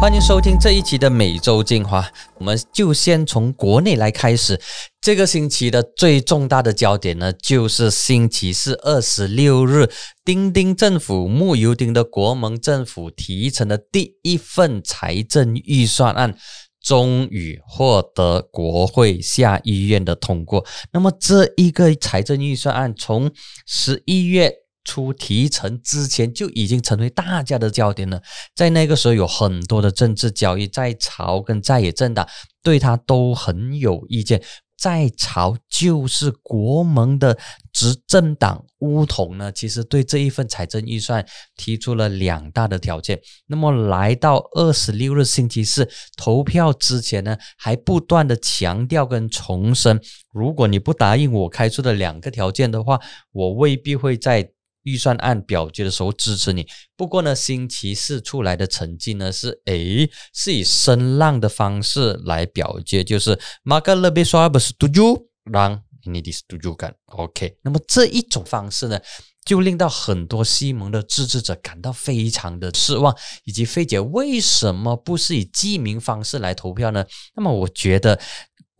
欢迎收听这一期的每周精华，我们就先从国内来开始。这个星期的最重大的焦点呢，就是星期四二十六日，丁丁政府木油丁的国盟政府提成的第一份财政预算案，终于获得国会下议院的通过。那么这一个财政预算案从十一月。出提成之前就已经成为大家的焦点了，在那个时候有很多的政治交易，在朝跟在野政党对他都很有意见。在朝就是国盟的执政党乌统呢，其实对这一份财政预算提出了两大的条件。那么来到二十六日星期四投票之前呢，还不断的强调跟重申，如果你不答应我开出的两个条件的话，我未必会在。预算案表决的时候支持你，不过呢，星期四出来的成绩呢是，诶，是以声浪的方式来表决，就是 Mark l e b i s w a b s do you 让 need this do you 干 OK，那么这一种方式呢，就令到很多西蒙的支持者感到非常的失望，以及费解为什么不是以记名方式来投票呢？那么我觉得。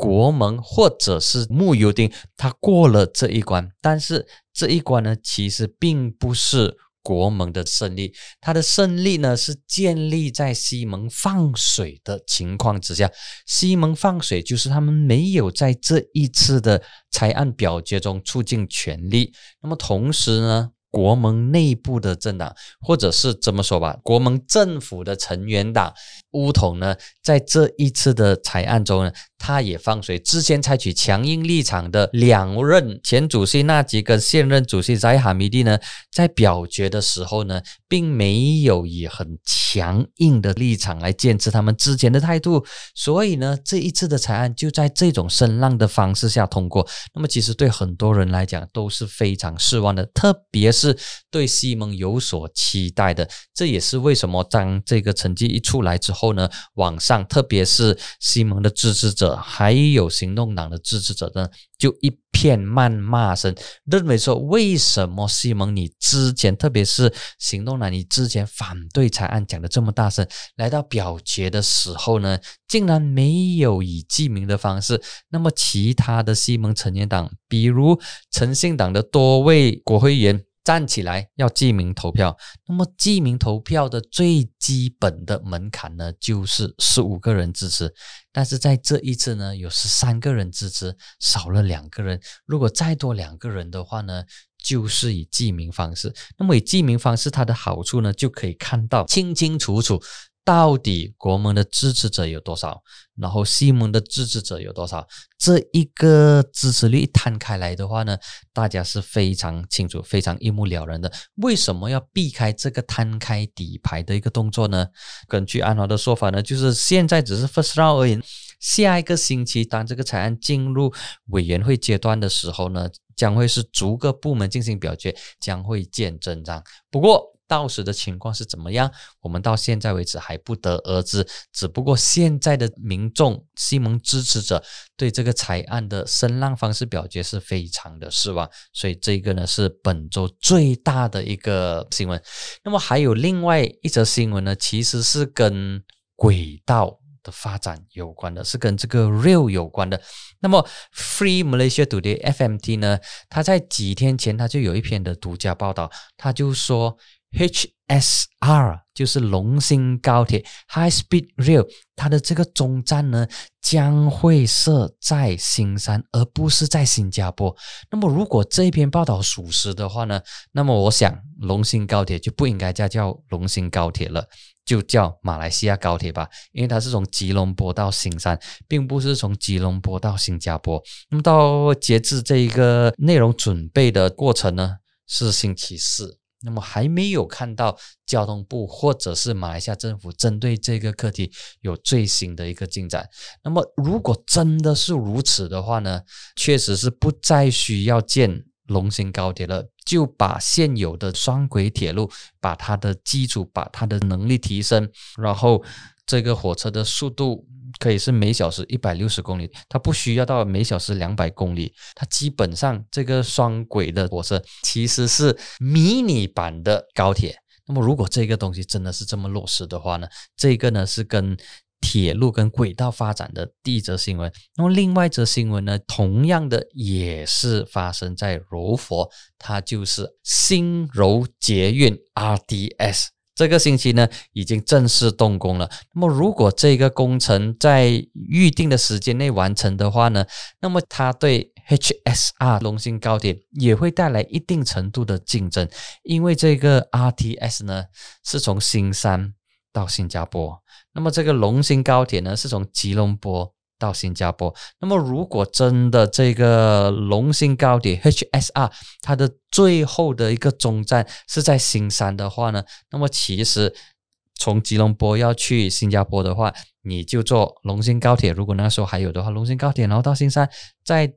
国盟或者是穆尤丁，他过了这一关，但是这一关呢，其实并不是国盟的胜利，他的胜利呢是建立在西蒙放水的情况之下。西蒙放水就是他们没有在这一次的裁案表决中促进全力。那么同时呢？国盟内部的政党，或者是这么说吧，国盟政府的成员党乌统呢，在这一次的裁案中呢，他也放水。之前采取强硬立场的两任前主席纳吉跟现任主席扎哈米蒂呢，在表决的时候呢，并没有以很强硬的立场来坚持他们之前的态度。所以呢，这一次的裁案就在这种声浪的方式下通过。那么，其实对很多人来讲都是非常失望的，特别。是对西蒙有所期待的，这也是为什么当这个成绩一出来之后后呢，网上特别是西蒙的支持者，还有行动党的支持者呢，就一片谩骂声，认为说为什么西蒙你之前，特别是行动党，你之前反对裁案讲的这么大声，来到表决的时候呢，竟然没有以记名的方式。那么其他的西蒙成员党，比如诚信党的多位国会议员。站起来要记名投票，那么记名投票的最基本的门槛呢，就是十五个人支持。但是在这一次呢，有十三个人支持，少了两个人。如果再多两个人的话呢，就是以记名方式。那么以记名方式，它的好处呢，就可以看到清清楚楚。到底国盟的支持者有多少？然后西蒙的支持者有多少？这一个支持率摊开来的话呢，大家是非常清楚、非常一目了然的。为什么要避开这个摊开底牌的一个动作呢？根据安华的说法呢，就是现在只是 first round 而已。下一个星期，当这个草案进入委员会阶段的时候呢，将会是逐个部门进行表决，将会见真章。不过，到时的情况是怎么样？我们到现在为止还不得而知。只不过现在的民众、西蒙支持者对这个裁案的声浪方式表决是非常的失望，所以这个呢是本周最大的一个新闻。那么还有另外一则新闻呢，其实是跟轨道的发展有关的，是跟这个 Rail 有关的。那么 Free Malaysia Today FMT 呢，他在几天前他就有一篇的独家报道，他就说。HSR 就是龙兴高铁 High Speed Rail，它的这个终站呢将会设在新山，而不是在新加坡。那么，如果这篇报道属实的话呢，那么我想龙兴高铁就不应该再叫龙兴高铁了，就叫马来西亚高铁吧，因为它是从吉隆坡到新山，并不是从吉隆坡到新加坡。那么，到截至这一个内容准备的过程呢，是星期四。那么还没有看到交通部或者是马来西亚政府针对这个课题有最新的一个进展。那么如果真的是如此的话呢，确实是不再需要建龙兴高铁了，就把现有的双轨铁路，把它的基础，把它的能力提升，然后这个火车的速度。可以是每小时一百六十公里，它不需要到每小时两百公里，它基本上这个双轨的火车其实是迷你版的高铁。那么如果这个东西真的是这么落实的话呢，这个呢是跟铁路跟轨道发展的第一则新闻。那么另外一则新闻呢，同样的也是发生在柔佛，它就是新柔捷运 RDS。这个星期呢，已经正式动工了。那么，如果这个工程在预定的时间内完成的话呢，那么它对 HSR 龙兴高铁也会带来一定程度的竞争，因为这个 RTS 呢是从新山到新加坡，那么这个龙兴高铁呢是从吉隆坡。到新加坡，那么如果真的这个龙兴高铁 HSR 它的最后的一个终站是在新山的话呢，那么其实从吉隆坡要去新加坡的话，你就坐龙兴高铁。如果那时候还有的话，龙兴高铁，然后到新山，再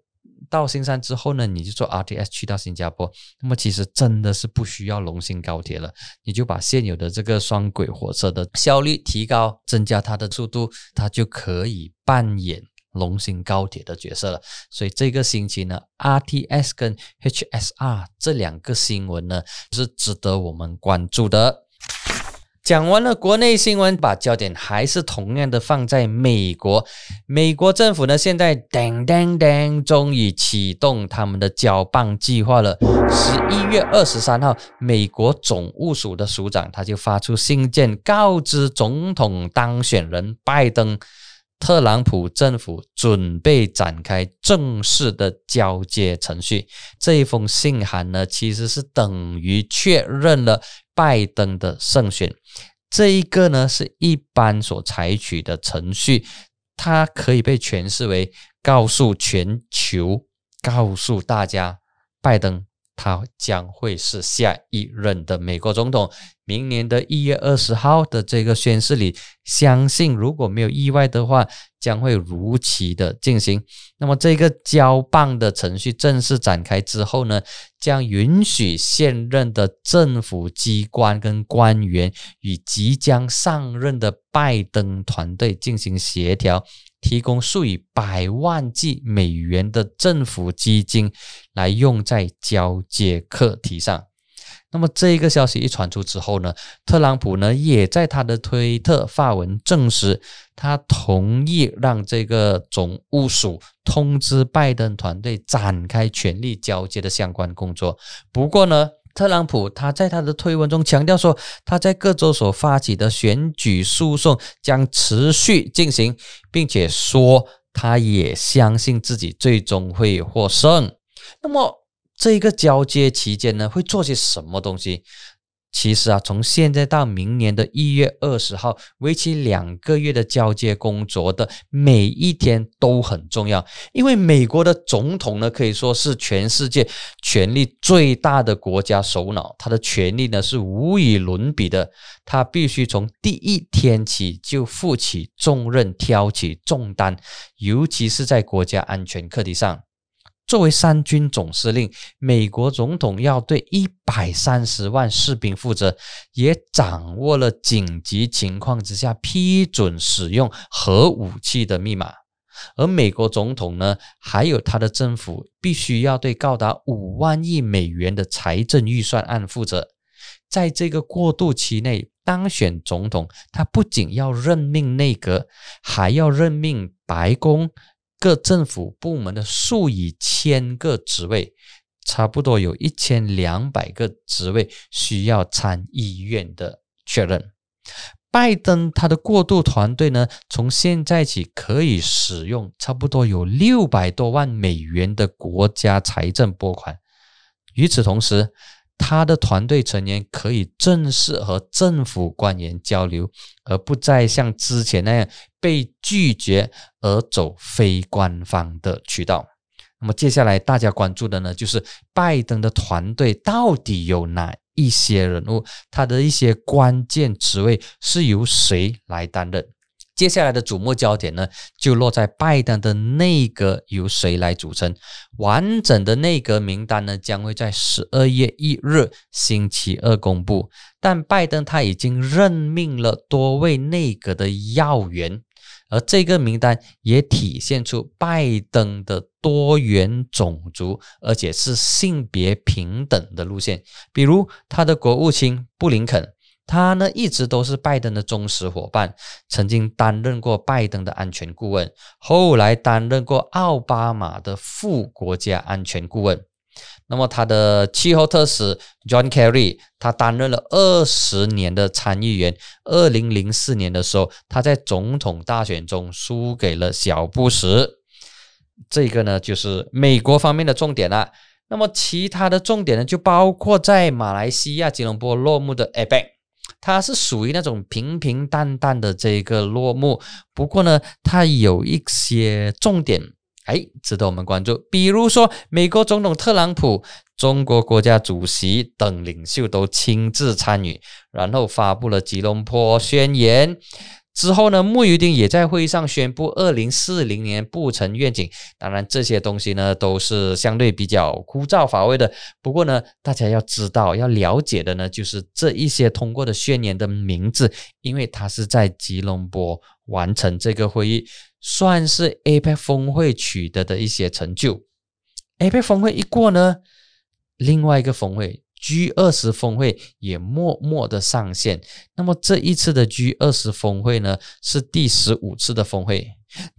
到新山之后呢，你就坐 RTS 去到新加坡。那么其实真的是不需要龙兴高铁了，你就把现有的这个双轨火车的效率提高，增加它的速度，它就可以扮演龙兴高铁的角色了。所以这个星期呢，RTS 跟 HSR 这两个新闻呢，是值得我们关注的。讲完了国内新闻，把焦点还是同样的放在美国。美国政府呢，现在噔噔噔，终于启动他们的交棒计划了。十一月二十三号，美国总务署的署长他就发出信件，告知总统当选人拜登，特朗普政府准备展开正式的交接程序。这一封信函呢，其实是等于确认了。拜登的胜选，这一个呢是一般所采取的程序，它可以被诠释为告诉全球、告诉大家，拜登。他将会是下一任的美国总统。明年的一月二十号的这个宣誓里，相信如果没有意外的话，将会如期的进行。那么，这个交棒的程序正式展开之后呢，将允许现任的政府机关跟官员与即将上任的拜登团队进行协调。提供数以百万计美元的政府基金来用在交接课题上。那么这一个消息一传出之后呢，特朗普呢也在他的推特发文证实，他同意让这个总务署通知拜登团队展开权力交接的相关工作。不过呢，特朗普他在他的推文中强调说，他在各州所发起的选举诉讼将持续进行，并且说他也相信自己最终会获胜。那么这一个交接期间呢，会做些什么东西？其实啊，从现在到明年的一月二十号，为期两个月的交接工作的每一天都很重要，因为美国的总统呢，可以说是全世界权力最大的国家首脑，他的权力呢是无与伦比的，他必须从第一天起就负起重任，挑起重担，尤其是在国家安全课题上。作为三军总司令，美国总统要对一百三十万士兵负责，也掌握了紧急情况之下批准使用核武器的密码。而美国总统呢，还有他的政府，必须要对高达五万亿美元的财政预算案负责。在这个过渡期内，当选总统，他不仅要任命内阁，还要任命白宫。各政府部门的数以千个职位，差不多有一千两百个职位需要参议院的确认。拜登他的过渡团队呢，从现在起可以使用差不多有六百多万美元的国家财政拨款。与此同时，他的团队成员可以正式和政府官员交流，而不再像之前那样被拒绝而走非官方的渠道。那么接下来大家关注的呢，就是拜登的团队到底有哪一些人物，他的一些关键职位是由谁来担任？接下来的瞩目焦点呢，就落在拜登的内阁由谁来组成。完整的内阁名单呢，将会在十二月一日星期二公布。但拜登他已经任命了多位内阁的要员，而这个名单也体现出拜登的多元种族，而且是性别平等的路线。比如他的国务卿布林肯。他呢一直都是拜登的忠实伙伴，曾经担任过拜登的安全顾问，后来担任过奥巴马的副国家安全顾问。那么他的气候特使 John Kerry，他担任了二十年的参议员。二零零四年的时候，他在总统大选中输给了小布什。这个呢，就是美国方面的重点了。那么其他的重点呢，就包括在马来西亚吉隆坡落幕的 APEC，它是属于那种平平淡淡的这个落幕。不过呢，它有一些重点。哎，值得我们关注。比如说，美国总统特朗普、中国国家主席等领袖都亲自参与，然后发布了吉隆坡宣言。之后呢，穆尤丁也在会议上宣布二零四零年不成愿景。当然，这些东西呢都是相对比较枯燥乏味的。不过呢，大家要知道、要了解的呢，就是这一些通过的宣言的名字，因为它是在吉隆坡完成这个会议。算是 APEC 峰会取得的一些成就。APEC 峰会一过呢，另外一个峰会 G 二十峰会也默默的上线。那么这一次的 G 二十峰会呢，是第十五次的峰会。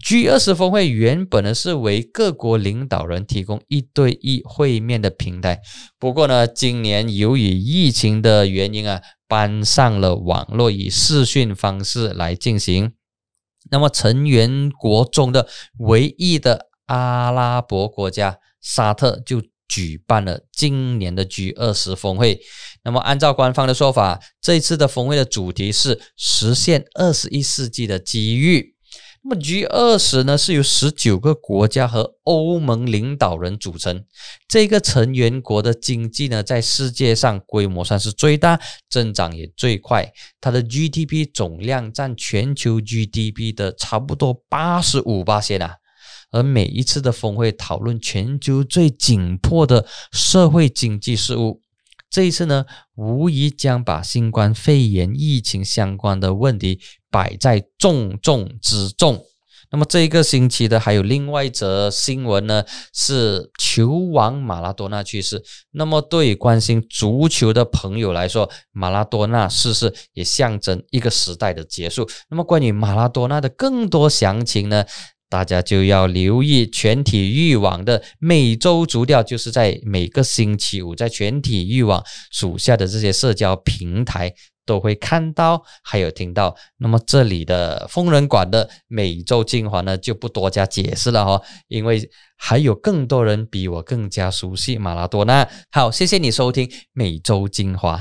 G 二十峰会原本呢是为各国领导人提供一对一会面的平台，不过呢，今年由于疫情的原因啊，搬上了网络以视讯方式来进行。那么成员国中的唯一的阿拉伯国家沙特就举办了今年的 G 二十峰会。那么按照官方的说法，这一次的峰会的主题是实现二十一世纪的机遇。那么 G 二十呢，是由十九个国家和欧盟领导人组成。这个成员国的经济呢，在世界上规模算是最大，增长也最快。它的 GDP 总量占全球 GDP 的差不多八十五八线啊。而每一次的峰会讨论全球最紧迫的社会经济事务。这一次呢，无疑将把新冠肺炎疫情相关的问题摆在重中之重。那么这一个星期的还有另外一则新闻呢，是球王马拉多纳去世。那么对关心足球的朋友来说，马拉多纳逝世也象征一个时代的结束。那么关于马拉多纳的更多详情呢？大家就要留意全体育网的每周足调，就是在每个星期五，在全体育网属下的这些社交平台都会看到，还有听到。那么这里的疯人馆的每周精华呢，就不多加解释了哈，因为还有更多人比我更加熟悉马拉多纳。好，谢谢你收听每周精华。